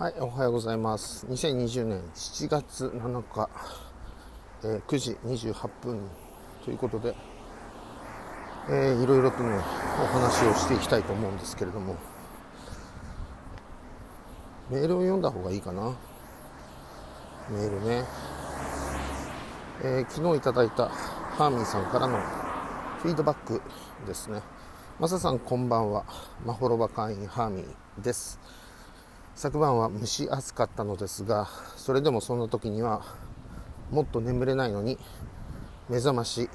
はい、おはようございます。2020年7月7日、えー9時28分ということで、えーいろいろとね、お話をしていきたいと思うんですけれども、メールを読んだ方がいいかな？メールね。えー昨日いただいたハーミンさんからのフィードバックですね。マサさんこんばんは。マホロバ会員ハーミンです。昨晩は蒸し暑かったのですがそれでもそんな時にはもっと眠れないのに目覚まし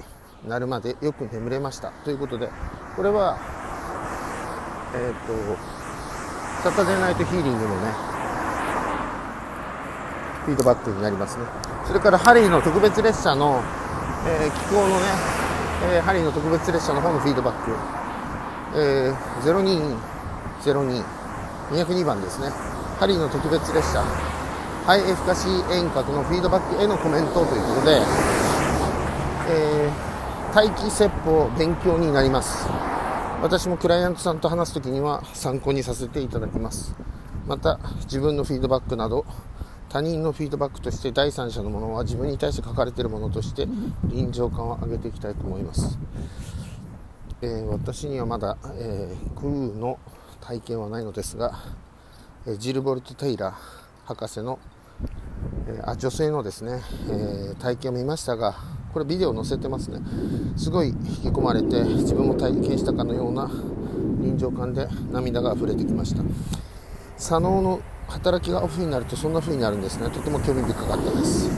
鳴るまでよく眠れました。ということでこれはえっ、とサタデーナイトヒーリングのねフィードバックになりますね。それからハリーの特別列車の、えー気候のね、えーハリーの特別列車の方のフィードバック、えー、0202 202番ですね。ハリーの特別列車、ハイエフカシー遠隔のフィードバックへのコメントということで、えー待機説法勉強になります。私もクライアントさんと話すときには参考にさせていただきます。また、自分のフィードバックなど、他人のフィードバックとして第三者のものは自分に対して書かれているものとして臨場感を上げていきたいと思います。えー私にはまだ、えークーの体験はないのですが、えージルボルト・テイラー博士の、えーあ女性のですね、えー体験を見ましたがこれビデオ載せてますね。すごい引き込まれて自分も体験したかのような臨場感で涙が溢れてきました。左脳の働きがオフになるとそんな風になるんですね。とても興味深かったです。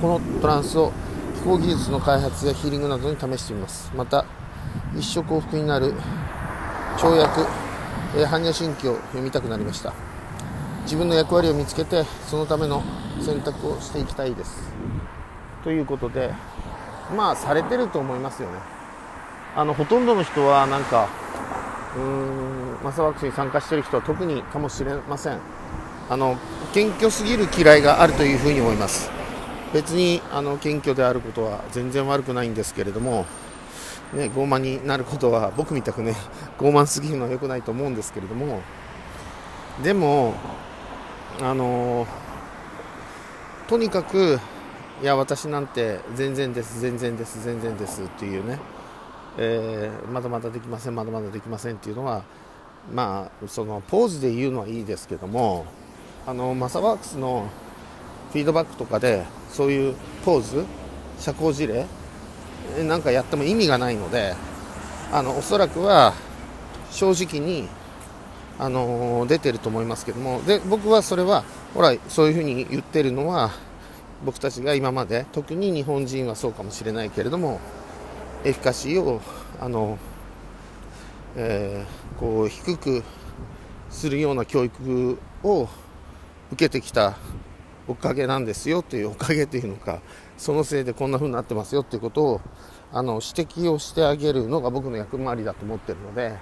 このトランスを気候技術の開発やヒーリングなどに試してみます。また一生幸福になる跳躍、え般若心経を読みたくなりました。自分の役割を見つけてそのための選択をしていきたいです。ということでまあされてると思いますよね。あのほとんどの人はなんかうーんマサワークスに参加してる人は特にかもしれません。あの謙虚すぎる嫌いがあるというふうに思います。別にあの謙虚であることは全然悪くないんですけれどもね、傲慢になることは 僕みたくね傲慢すぎるのは良くないと思うんですけれどもでもあのとにかくいや私なんて全然です全然です全然ですっていうね、えーまだまだできませんまだまだできませんっていうのはまあそのポーズで言うのはいいですけどもあのマサワークスのフィードバックとかでそういうポーズ社交辞令えなんかやっても意味がないのであのおそらくは正直に、あのー出てると思いますけども。で僕はそれはほらそういうふうに言ってるのは僕たちが今まで特に日本人はそうかもしれないけれどもエフィカシーをあの、えーこう低くするような教育を受けてきたおかげなんですよというおかげというのかそのせいでこんな風になってますよということをあの指摘をしてあげるのが僕の役回りだと思ってるので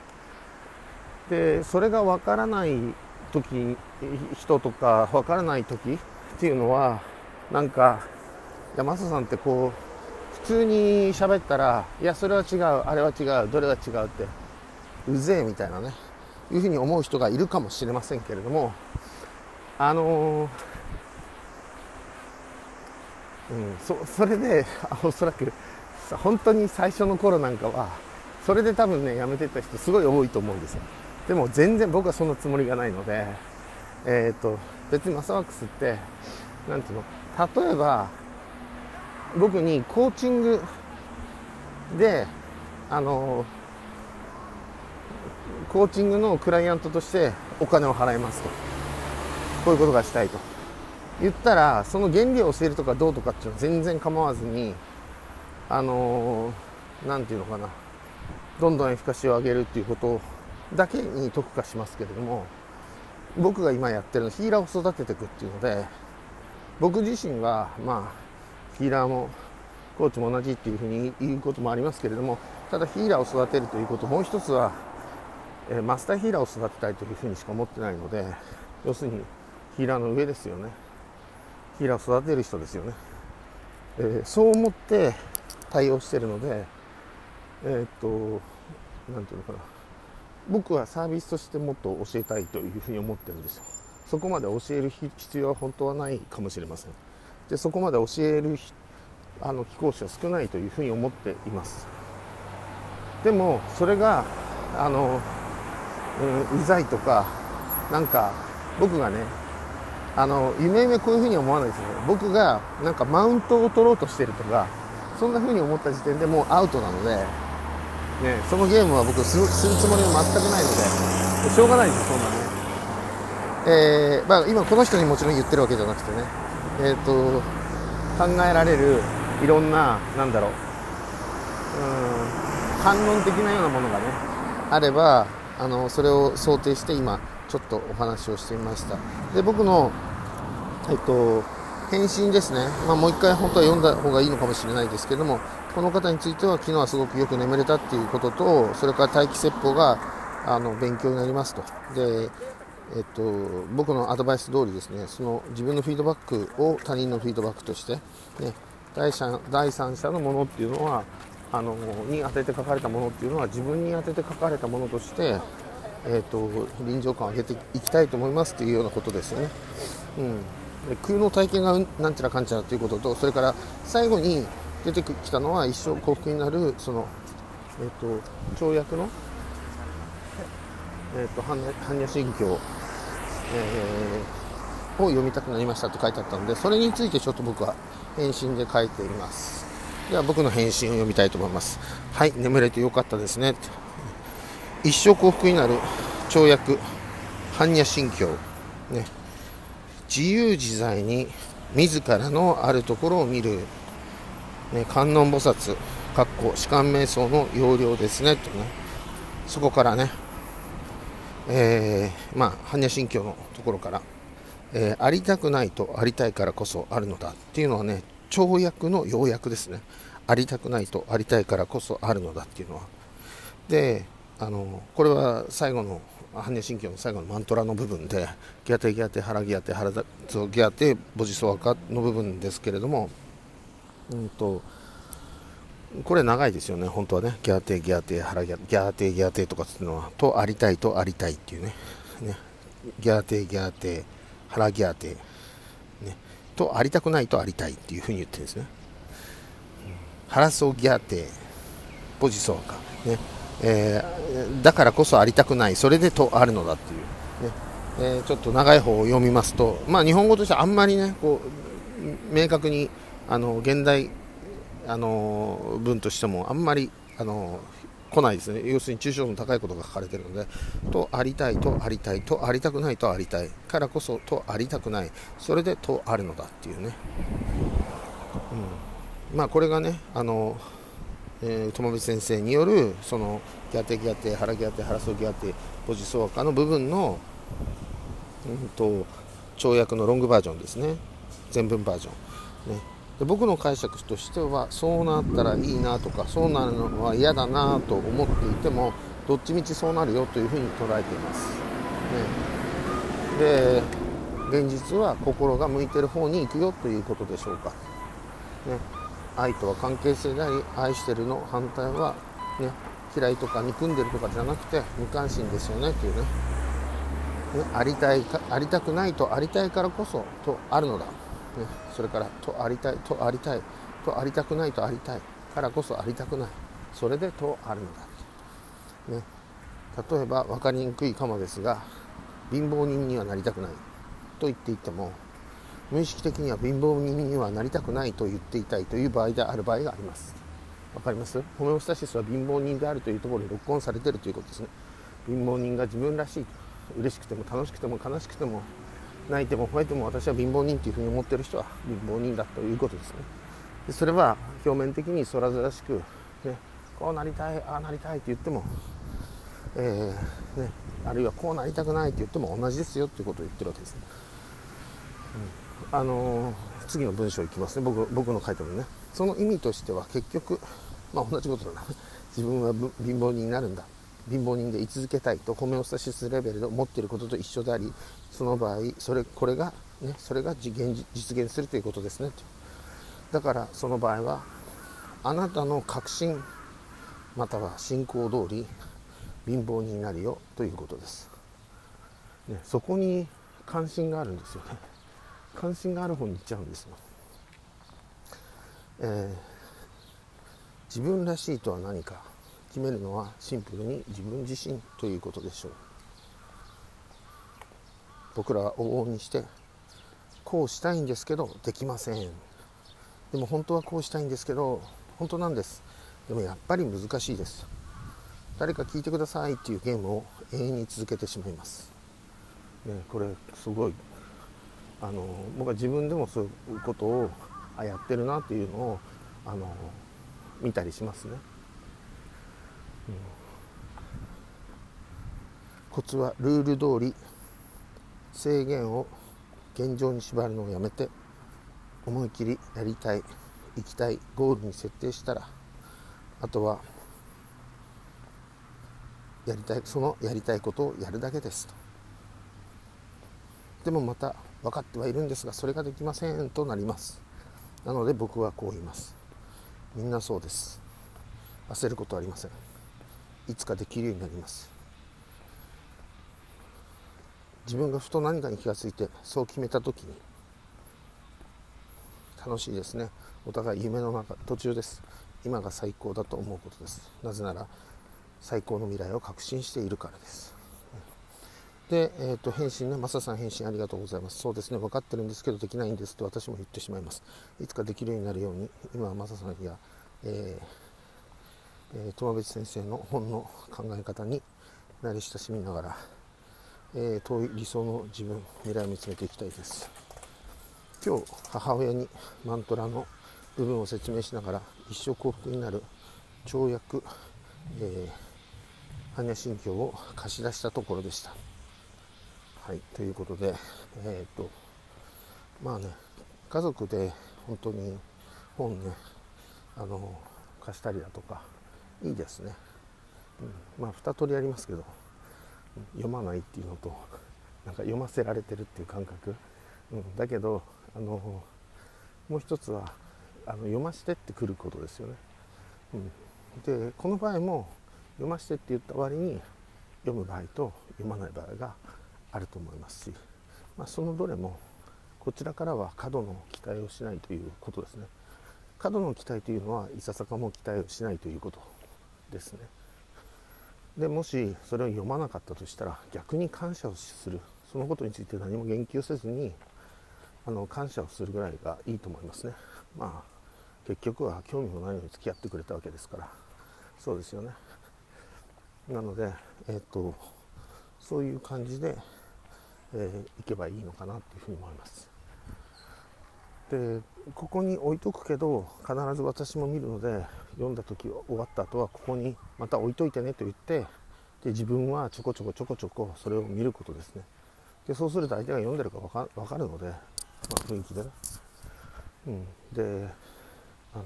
でそれが分からない時人とか分からない時っていうのはなんか山下さんってこう普通に喋ったらいやそれは違うあれは違うどれは違うってうぜえみたいなねいうふうに思う人がいるかもしれませんけれどもあのーうん、そそれであおそらく本当に最初の頃なんかはそれで多分ねやめてた人すごい多いと思うんですよ。でも全然僕はそんなつもりがないのでえっ、と別にマサワックスってなんていうの例えば僕にコーチングであのコーチングのクライアントとしてお金を払いますと。こういうことがしたいと。言ったらその原理を教えるとかどうとかっていうのは全然構わずにあのーていうのかな。どんどんエフィカシを上げるっていうことだけに特化しますけれども僕が今やってるのヒーラーを育てていくっていうので僕自身はまあヒーラーもコーチも同じっていうふうに言うこともありますけれどもただヒーラーを育てるということもう一つは、えーマスターヒーラーを育てたいというふうにしか思ってないので要するにヒーラーの上ですよね。ヒラ育てる人ですよね、えーそう思って対応してるのでえーっとなんていうのかな。僕はサービスとしてもっと教えたいというふうに思ってるんですよ。そこまで教える必要は本当はないかもしれません。でそこまで教えるあの貴公子は少ないというふうに思っています。でもそれがあの、うん、うざいとかなんか僕がねあの夢夢こういうふうに思わないですね。僕がなんかマウントを取ろうとしてるとかそんなふうに思った時点でもうアウトなので、ね、そのゲームは僕するつもりは全くないのでしょうがないですそんなね。えー、まあ、今この人にもちろん言ってるわけじゃなくてね、えーと、考えられるいろんななんだろううん反論的なようなものがねあればあのそれを想定して今ちょっとお話をしてみました。で僕の、えっと、返信ですね、まあ、もう一回本当は読んだ方がいいのかもしれないですけどもこの方については昨日はすごくよく眠れたっていうこととそれから待機説法があの勉強になりますと。でえっと、僕のアドバイス通りですねその自分のフィードバックを他人のフィードバックとして、ね、第三第三者のものっていうのはあのに当てて書かれたものっていうのは自分に当てて書かれたものとして、えっと、臨場感を上げていきたいと思いますというようなことですよね。うん。で空の体験がなんちゃらかんちゃらということとそれから最後に出てきたのは一生幸福になるその、えっと、跳躍のえーと、般若心経、えー、を読みたくなりましたと書いてあったのでそれについてちょっと僕は返信で書いています。では僕の返信を読みたいと思います。はい眠れてよかったですね。一生幸福になる跳躍般若心経。ね。自由自在に自らのあるところを見る、ね、観音菩薩かっこ士官瞑想の要領ですね。とね。そこからね。えー、まあ、般若心経のところから、えー、ありたくないとありたいからこそあるのだっていうのはね、跳躍の要約ですね。ありたくないとありたいからこそあるのだっていうのは。で、あの、これは最後の、般若心経の最後のマントラの部分で、ギャテギャテ、腹ギャテ、腹ギャテ、ボジソワカの部分ですけれども、うんと、これ長いですよね、本当はね。ギャテ、ギャテー、腹ギャギャテ、ギャテとかっていうのは、とありたいとありたいっていうね。ねギャテ、ギャテー、腹ギャテ、ね。とありたくないとありたいっていうふうに言ってるんですね。腹そうギャテー、ポジソーか。ね。えー、だからこそありたくない、それでとあるのだっていう。ね。えー、ちょっと長い方を読みますと、まあ、日本語としてあんまりね、こう明確にあの現代あの文としてもあんまりあの来ないですね。要するに抽象度の高いことが書かれてるのでとありたいとありたいとありたくないとありたい。からこそとありたくない。それでとあるのだっていうね、うん、まあこれがねあの、えー、友部先生によるそのギャテギャテ腹ギャテ腹ソギャテポジソワカの部分の、うんと、跳躍のロングバージョンですね。全文バージョン。ね。で僕の解釈としてはそうなったらいいなとかそうなるのは嫌だなと思っていてもどっちみちそうなるよというふうに捉えています、ね、で現実は心が向いてる方に行くよということでしょうか、ね、愛とは関係性であり愛してるの反対は、ね、嫌いとか憎んでるとかじゃなくて無関心ですよねというね。ねありたいかありたくないとありたいからこそとあるのだ。ね、それからとありたいとありたいとありたくないとありたいからこそありたくない。それでとあるのだ、ね、例えば分かりにくいかもですが貧乏人にはなりたくないと言っていても無意識的には貧乏人にはなりたくないと言っていたいという場合である場合があります。わかります？ホメオスタシスは貧乏人であるというところにロックオンされているということですね。貧乏人が自分らしい嬉しくても楽しくても悲しくても泣いても吠えても私は貧乏人というふうに思ってる人は貧乏人だということですね。でそれは表面的に空らしく、ね、こうなりたいああなりたいって言っても、えー、ね、あるいはこうなりたくないって言っても同じですよっていうことを言ってるわけですね、うん、あの、次の文章いきますね。僕僕の書いてるね。その意味としては結局まあ同じことだな。自分は貧乏人になるんだ。貧乏人で居続けたいとホメオスタシスレベルで思っていることと一緒でありその場合それこれが、ね、それが実現実現するということですね。とだからその場合はあなたの確信または信仰通り貧乏になるよということです、ね、そこに関心があるんですよね。関心がある方に行っちゃうんですよ、えー、自分らしいとは何か決めるのはシンプルに自分自身ということでしょう。僕らは往々にしてこうしたいんですけどできません。でも本当はこうしたいんですけど本当なんです。でもやっぱり難しいです。誰か聞いてくださいっていうゲームを永遠に続けてしまいます、ね、これすごいあの僕は自分でもそういうことをあやってるなっていうのをあの見たりしますね、うん、コツはルール通り制限を現状に縛るのをやめて思い切りやりたい行きたいゴールに設定したらあとはやりたいそのやりたいことをやるだけですと。でもまた分かってはいるんですがそれができませんとなります。なので僕はこう言います。みんなそうです。焦ることはありません。いつかできるようになります。自分がふと何かに気がついてそう決めた時に楽しいですね。お互い夢の中途中です。今が最高だと思うことです。なぜなら最高の未来を確信しているからです。で、えーと、返信ね、マサさん返信ありがとうございます。そうですね、分かってるんですけど、できないんですと私も言ってしまいます。いつかできるようになるように、今はマサさんや、えーえー、友別先生の本の考え方に慣れ親しみながら、えー、遠い理想の自分未来を見つめていきたいです今日母親にマントラの部分を説明しながら一生幸福になる跳躍、えー、般若心経を貸し出したところでしたはいということでえっ、とまあね家族で本当に本ねあの貸したりだとかいいですね、うん、まあ2通りありますけど読まないっていうのとなんか読ませられてるっていう感覚、うん、だけどあのもう一つはあの読ませてってくることですよね、うん、でこの場合も読ませてって言った割に読む場合と読まない場合があると思いますし、まあ、そのどれもこちらからは過度の期待をしないということですね。過度の期待というのはいささかも期待をしないということですね。でもしそれを読まなかったとしたら逆に感謝をする。そのことについて何も言及せずにあの感謝をするぐらいがいいと思いますね。まあ結局は興味もないのに付き合ってくれたわけですから。そうですよね。なのでえっ、とそういう感じで、えー、いけばいいのかなっていうふうに思います。でここに置いとくけど必ず私も見るので読んだ時終わった後はここにまた置いといてねと言ってで自分はちょこちょこちょこちょこそれを見ることですね。でそうすると相手が読んでるか分か分かるので、まあ、雰囲気でね、うん、であの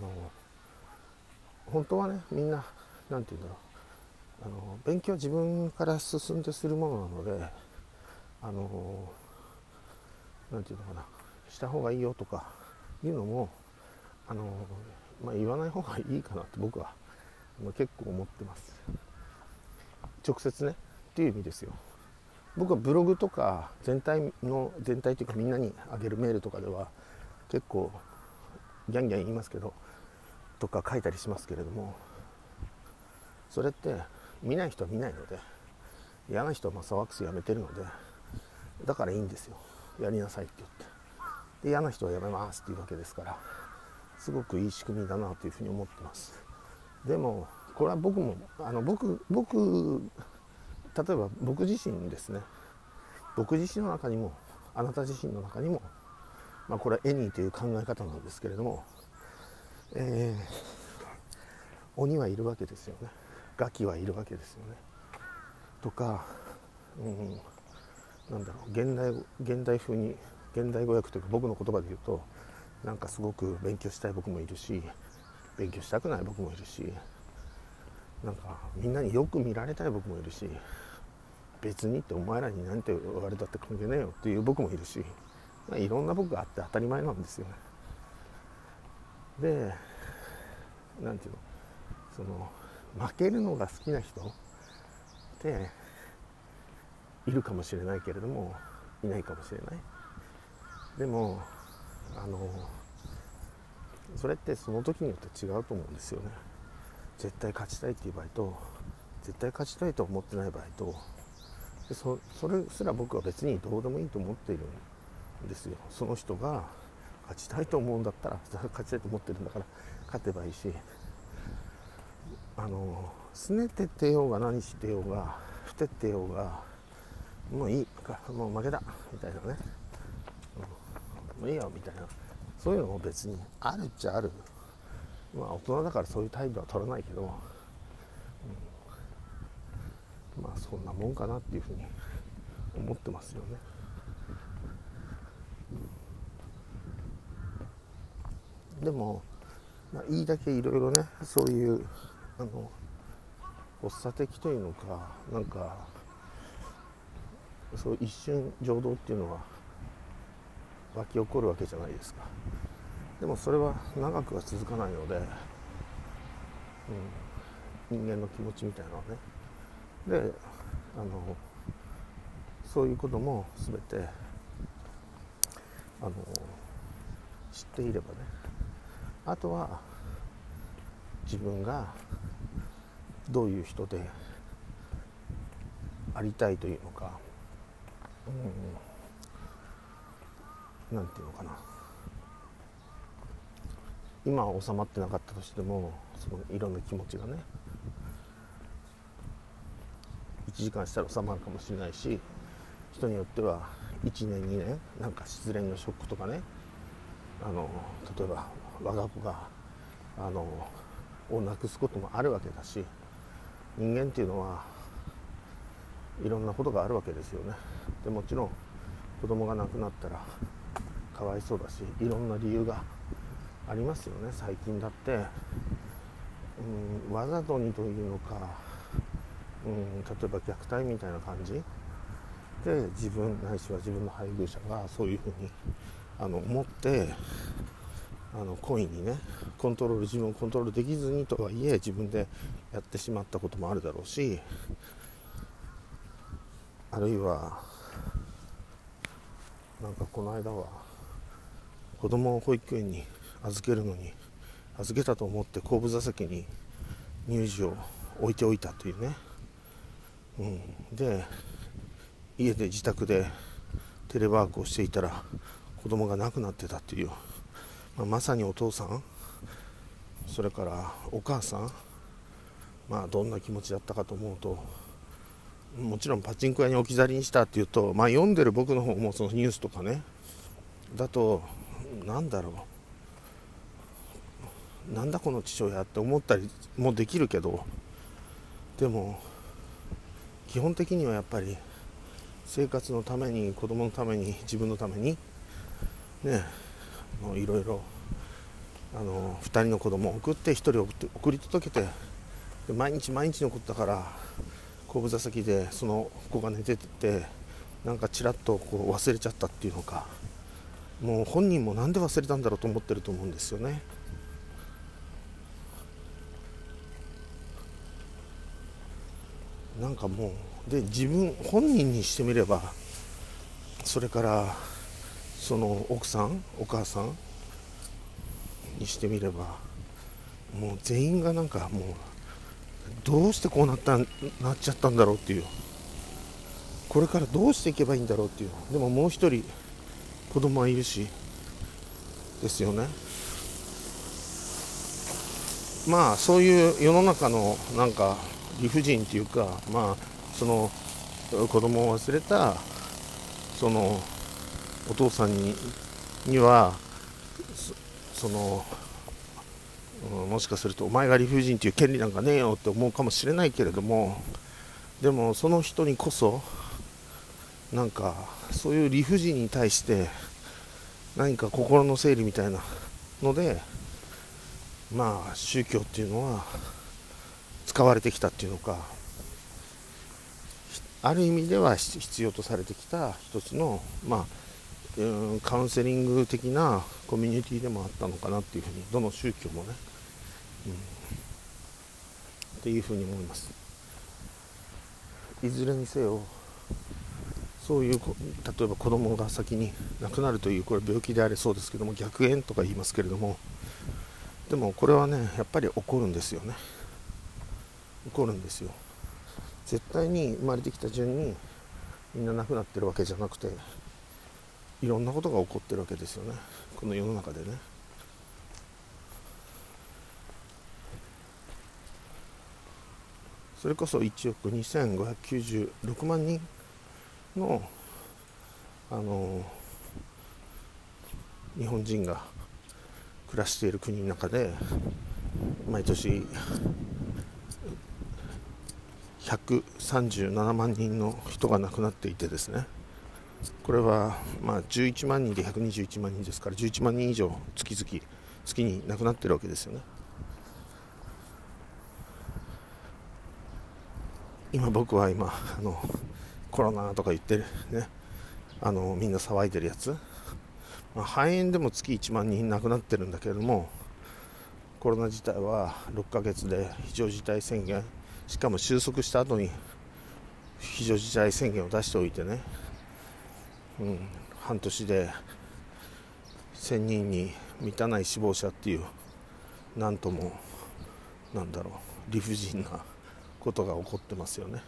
本当はねみんな何て言うんだろう。あの勉強は自分から進んでするものなのであの何て言うのかなした方がいいよとかいうのもあの、まあ、言わない方がいいかなと僕は結構思ってます。直接ねっていう意味ですよ。僕はブログとか全体の全体というかみんなにあげるメールとかでは結構ギャンギャン言いますけどとか書いたりしますけれどもそれって見ない人は見ないので嫌な人はまあサワックスやめてるのでだからいいんですよ。やりなさいって言って。で嫌な人はやめますっていうわけですからすごくいい仕組みだなというふうに思ってます。でもこれは僕もあの僕僕例えば僕自身ですね。僕自身の中にもあなた自身の中にも、まあ、これはエニーという考え方なんですけれども、えー、鬼はいるわけですよね。ガキはいるわけですよね。とか、うん、なんだろう現代現代風に現代語訳というか僕の言葉で言うとなんかすごく勉強したい僕もいるし勉強したくない僕もいるしなんかみんなによく見られたい僕もいるし別にってお前らに何て言われたって関係ねえよっていう僕もいるし、まあ、いろんな僕があって当たり前なんですよね。で何て言うのその負けるのが好きな人っているかもしれないけれどもいないかもしれない。でもあのそれってその時によって違うと思うんですよね。絶対勝ちたいっていう場合と絶対勝ちたいと思ってない場合とでそれすら僕は別にどうでもいいと思っているんですよ。その人が勝ちたいと思うんだったら勝ちたいと思ってるんだから勝てばいいしあのすねてってようが何してようがふてってようがもういい。もう負けだみたいなね、うん、もういいよみたいな。そういうのも別にあるっちゃある。まあ大人だからそういう態度は取らないけど、うん、まあそんなもんかなっていうふうに思ってますよね。でも、まあ、いいだけいろいろねそういうあの発作的というのかなんかそう一瞬情動っていうのは湧き起こるわけじゃないですか。でもそれは長くは続かないので、うん、人間の気持ちみたいなのはね。であのそういうことも全てあの知っていればね。あとは自分がどういう人でありたいというのか、うん、なんていうのかな。今は収まってなかったとしてもそのいろんな気持ちがね1時間したら収まるかもしれないし人によっては1年2年なんか失恋のショックとかね。あの例えば我が子があのをなくすこともあるわけだし人間っていうのはいろんなことがあるわけですよね。でもちろん子供が亡くなったらかわいそうだしいろんな理由がありますよね。最近だって、うん、わざとにというのか、うん、例えば虐待みたいな感じ。で自分ないしは自分の配偶者がそういうふうにあの思ってあの故意にねコントロール自分をコントロールできずにとはいえ自分でやってしまったこともあるだろうしあるいはなんかこの間は子供を保育園に預けるのに預けたと思って後部座席に乳児を置いておいたというね、うん、で家で自宅でテレワークをしていたら子供が亡くなってたという。まあ、まさにお父さんそれからお母さんまあどんな気持ちだったかと思うともちろんパチンコ屋に置き去りにしたっていうと、まあ、読んでる僕の方もそのニュースとかね。だとなんだろう。なんだこの父親って思ったりもできるけど。でも基本的にはやっぱり生活のために子供のために自分のためにねいろいろあの2人の子供を送って1人送って送り届けてで毎日毎日のことだから後部座席でその子が寝ててなんかちらっとこう忘れちゃったっていうのかもう本人も何で忘れたんだろうと思ってると思うんですよね。なんかもうで自分本人にしてみればそれからその奥さんお母さんにしてみればもう全員がなんかもうどうしてこうなったなっちゃったんだろうっていう。これからどうしていけばいいんだろうっていう。でももう一人子供はいるしですよね。まあそういう世の中のなんか理不尽っていうかまあその子供を忘れたそのお父さんににはその、うん、もしかするとお前が理不尽という権利なんかねえよって思うかもしれないけれどもでもその人にこそなんかそういう理不尽に対して何か心の整理みたいなのでまあ宗教っていうのは使われてきたっていうのかある意味では必要とされてきた一つのまあカウンセリング的なコミュニティでもあったのかなっていうふうにどの宗教もね、っていうふうに思います。いずれにせよそういう例えば子供が先に亡くなるというこれ病気であれそうですけども逆縁とか言いますけれどもでもこれはねやっぱり起こるんですよね。起こるんですよ。絶対に生まれてきた順にみんな亡くなってるわけじゃなくていろんなことが起こってるわけですよね。この世の中でね。それこそ1億2596万人のあの日本人が暮らしている国の中で毎年137万人の人が亡くなっていてですね。これはまあ11万人で121万人ですから11万人以上月々月に亡くなってるわけですよね。今僕は今あのコロナとか言ってるね。あのみんな騒いでるやつ、まあ、肺炎でも月1万人亡くなってるんだけれどもコロナ自体は6ヶ月で非常事態宣言しかも収束した後に非常事態宣言を出しておいてね、うん、半年で1000人に満たない死亡者っていうなんともなんだろう理不尽なことが起こってますよね。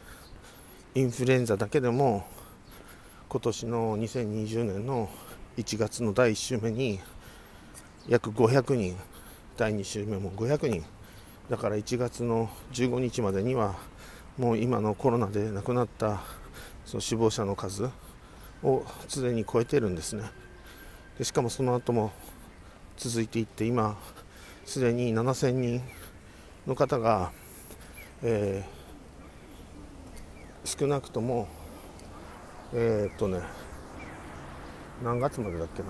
インフルエンザだけでも今年の2020年の1月の第1週目に約500人第2週目も500人。だから1月の15日までにはもう今のコロナで亡くなったその死亡者の数をすでに超えてるんですね。でしかもその後も続いていって今すでに7000人の方が、えー、少なくともえー、っとね何月までだっけな。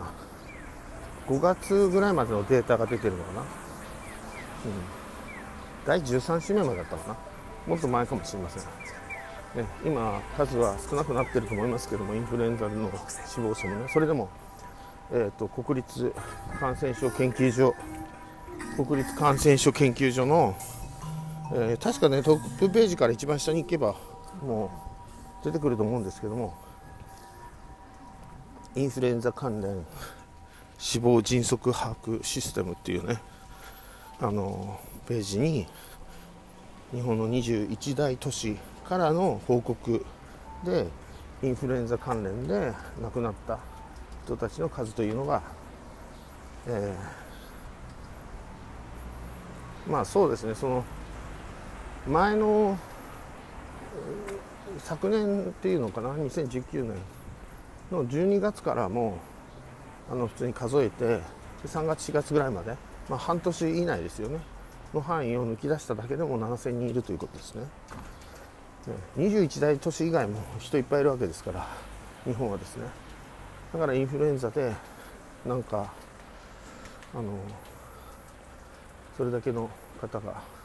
5月ぐらいまでのデータが出てるのかな、うん。第13週目までだったかな。もっと前かもしれません、ね、今数は少なくなってると思いますけどもインフルエンザの死亡者もね。それでも、えーと、国立感染症研究所国立感染症研究所の、えー、確かねトップページから一番下に行けばもう出てくると思うんですけども。インフルエンザ関連死亡迅速把握システムっていうねあのページに日本の21大都市からの報告でインフルエンザ関連で亡くなった人たちの数というのが、えー、まあそうですねその前の昨年っていうのかな？2019年の12月からもあの普通に数えて3月4月ぐらいまで、まあ、半年以内ですよね。の範囲を抜き出しただけでも7000人いるということですね。21大都市以外も人いっぱいいるわけですから日本はですね。だからインフルエンザでなんかあのそれだけの方が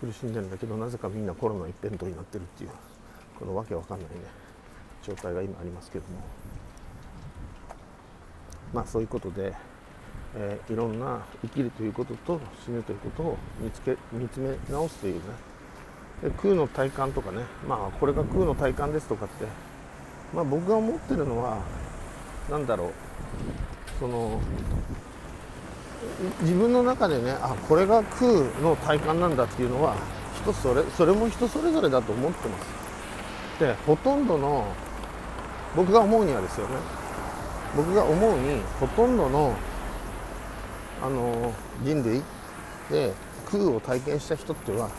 苦しんでるんだけどなぜかみんなコロナ一辺倒になってるっていうこのわけわかんないね状態が今ありますけども。まあそういうことでえー、いろんな生きるということと死ぬということを見つけ見つめ直すというね。で空の体感とかね。まあこれが空の体感ですとかって、まあ、僕が思ってるのは何だろう。その自分の中でねあこれが空の体感なんだっていうのは人それそれも人それぞれだと思ってます。でほとんどの僕が思うにはですよね。僕が思うにほとんどのあの人類で空を体験した人っては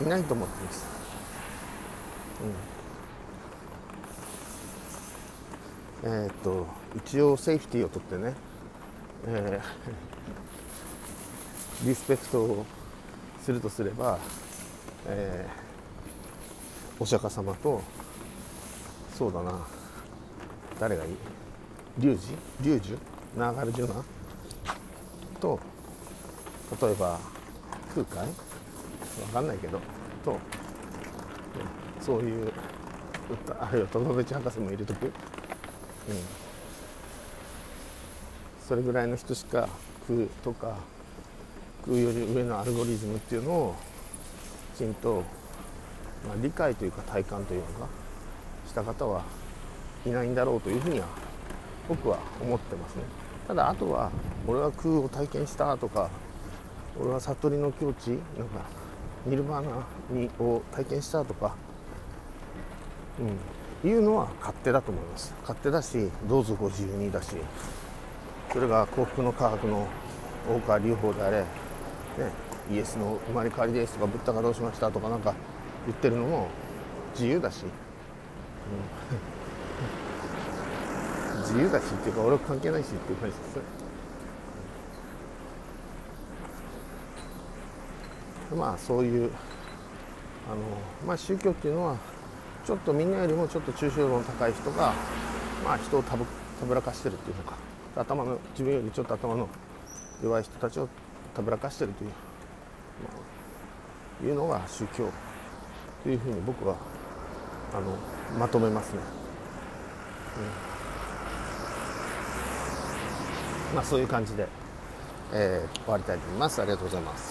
いないと思ってます、うん、えー、っと一応セーフティーをとってね、えー、リスペクトをするとすれば、えー、お釈迦様とそうだな誰がいい？龍樹龍樹ナーガルジュナと例えば空海？わかんないけどとそういうあるいは友達博士も入れとく、うん、それぐらいの人しか空とかより上のアルゴリズムっていうのをきちんと、まあ、理解というか体感というのかした方はいないんだろうというふうには僕は思ってますね。ただあとは俺は空を体験したとか俺は悟りの境地なんかニルバーナにを体験したとか、うん、いうのは勝手だと思います。勝手だしどうぞご自由にだしそれが幸福の科学の大川隆法であれ、イエスの生まれ変わりですとかブッダがどうしましたとかなんか言ってるのも自由だし、うん、自由だしっていうか俺は関係ないしっていう感じですね。まあそういうあの、まあ、宗教っていうのはちょっとみんなよりもちょっと抽象度の高い人が、まあ、人をたぶたぶらかしてるっていうのか。頭の自分よりちょっと頭の弱い人たちをたぶらかしてるという、まあ、いうのが宗教というふうに僕はあのまとめますね。うん、まあそういう感じで、えー、終わりたいと思います。ありがとうございます。